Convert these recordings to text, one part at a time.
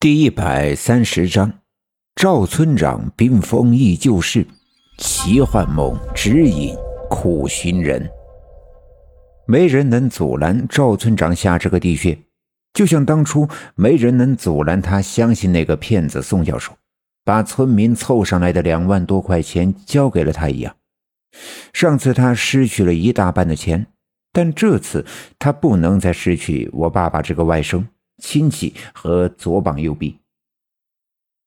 第一百三十章，赵村长冰封忆旧事，奇幻梦指引苦寻人。没人能阻拦赵村长下这个地穴，就像当初没人能阻拦他相信那个骗子宋教授，把村民凑上来的两万多块钱交给了他一样。上次他失去了一大半的钱，但这次他不能再失去我爸爸这个外甥。亲戚和左膀右臂。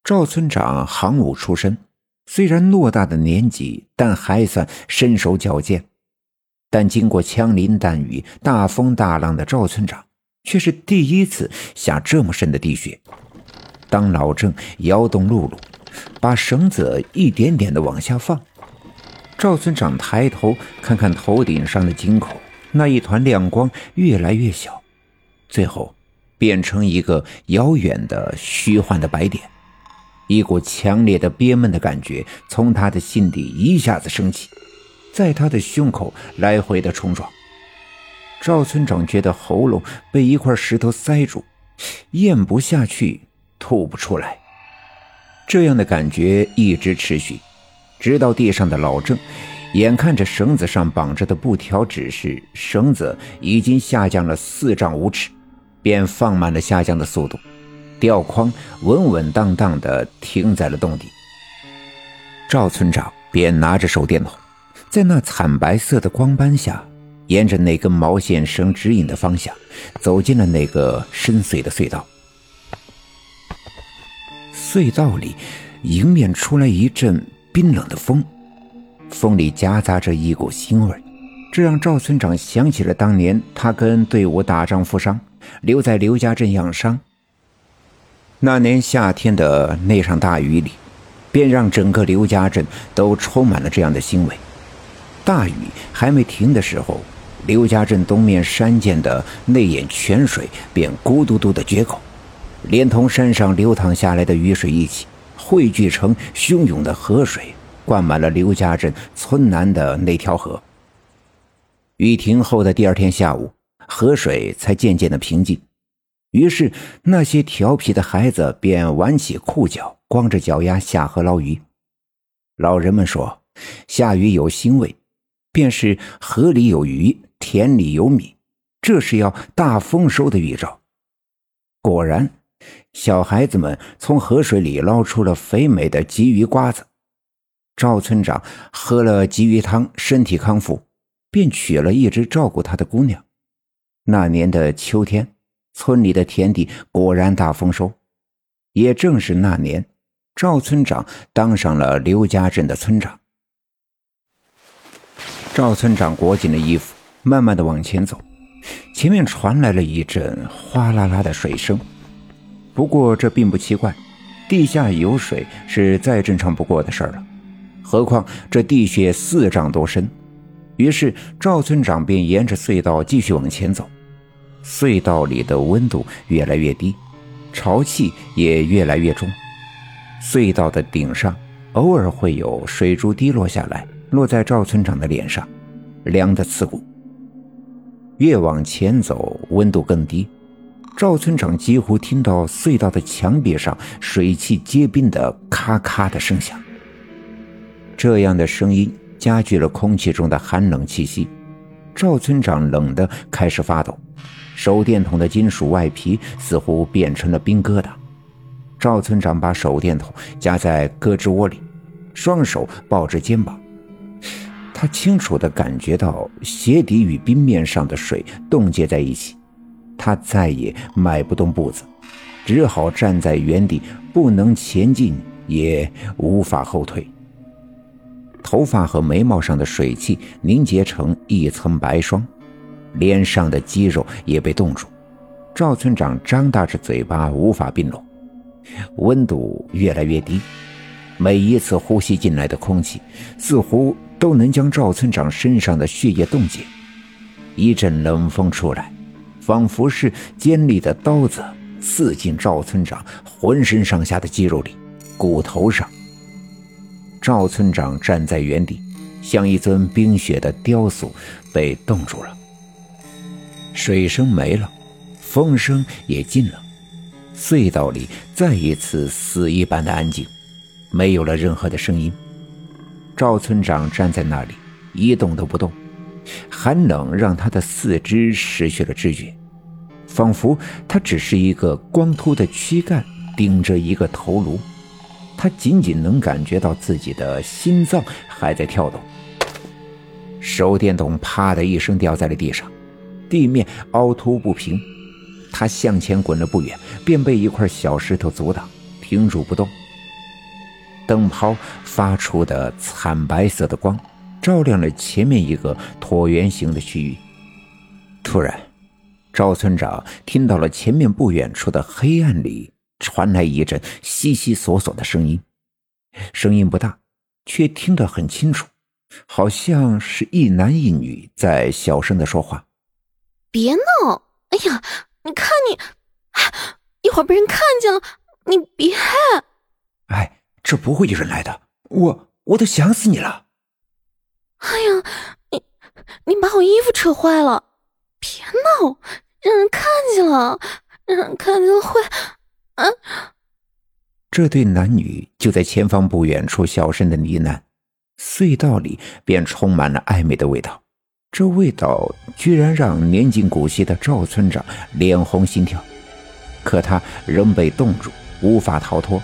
赵村长行武出身，虽然偌大的年纪，但还算身手矫健。但经过枪林弹雨、大风大浪的赵村长，却是第一次下这么深的地穴。当老郑摇动露露，把绳子一点点的往下放，赵村长抬头看看头顶上的井口，那一团亮光越来越小，最后。变成一个遥远的虚幻的白点，一股强烈的憋闷的感觉从他的心底一下子升起，在他的胸口来回的冲撞。赵村长觉得喉咙被一块石头塞住，咽不下去，吐不出来。这样的感觉一直持续，直到地上的老郑眼看着绳子上绑着的布条指示绳子已经下降了四丈五尺。便放慢了下降的速度，吊筐稳稳当当地停在了洞底。赵村长便拿着手电筒，在那惨白色的光斑下，沿着那根毛线绳指引的方向，走进了那个深邃的隧道。隧道里迎面出来一阵冰冷的风，风里夹杂着一股腥味，这让赵村长想起了当年他跟队伍打仗负伤。留在刘家镇养伤。那年夏天的那场大雨里，便让整个刘家镇都充满了这样的腥味。大雨还没停的时候，刘家镇东面山涧的那眼泉水便咕嘟嘟的决口，连同山上流淌下来的雨水一起汇聚成汹涌的河水，灌满了刘家镇村南的那条河。雨停后的第二天下午。河水才渐渐的平静，于是那些调皮的孩子便挽起裤脚，光着脚丫下河捞鱼。老人们说，下雨有腥味，便是河里有鱼，田里有米，这是要大丰收的预兆。果然，小孩子们从河水里捞出了肥美的鲫鱼瓜子。赵村长喝了鲫鱼汤，身体康复，便娶了一直照顾他的姑娘。那年的秋天，村里的田地果然大丰收。也正是那年，赵村长当上了刘家镇的村长。赵村长裹紧了衣服，慢慢的往前走。前面传来了一阵哗啦啦的水声。不过这并不奇怪，地下有水是再正常不过的事儿了。何况这地穴四丈多深。于是赵村长便沿着隧道继续往前走，隧道里的温度越来越低，潮气也越来越重。隧道的顶上偶尔会有水珠滴落下来，落在赵村长的脸上，凉得刺骨。越往前走，温度更低，赵村长几乎听到隧道的墙壁上水汽结冰的咔咔的声响。这样的声音。加剧了空气中的寒冷气息，赵村长冷得开始发抖，手电筒的金属外皮似乎变成了冰疙瘩。赵村长把手电筒夹在胳肢窝里，双手抱着肩膀，他清楚地感觉到鞋底与冰面上的水冻结在一起，他再也迈不动步子，只好站在原地，不能前进，也无法后退。头发和眉毛上的水汽凝结成一层白霜，脸上的肌肉也被冻住。赵村长张大着嘴巴，无法并拢。温度越来越低，每一次呼吸进来的空气，似乎都能将赵村长身上的血液冻结。一阵冷风出来，仿佛是尖利的刀子刺进赵村长浑身上下的肌肉里、骨头上。赵村长站在原地，像一尊冰雪的雕塑，被冻住了。水声没了，风声也静了，隧道里再一次死一般的安静，没有了任何的声音。赵村长站在那里，一动都不动，寒冷让他的四肢失去了知觉，仿佛他只是一个光秃的躯干顶着一个头颅。他仅仅能感觉到自己的心脏还在跳动。手电筒啪的一声掉在了地上，地面凹凸不平。他向前滚了不远，便被一块小石头阻挡，停住不动。灯泡发出的惨白色的光，照亮了前面一个椭圆形的区域。突然，赵村长听到了前面不远处的黑暗里传来一阵悉悉索索的声音，声音不大，却听得很清楚，好像是一男一女在小声的说话。别闹！哎呀！你看你，一会儿被人看见了，你别。哎，这不会有人来的，我我都想死你了。哎呀，你你把我衣服扯坏了，别闹，让人看见了，让人看见了会……啊！这对男女就在前方不远处小声的呢喃，隧道里便充满了暧昧的味道。这味道居然让年近古稀的赵村长脸红心跳，可他仍被冻住，无法逃脱。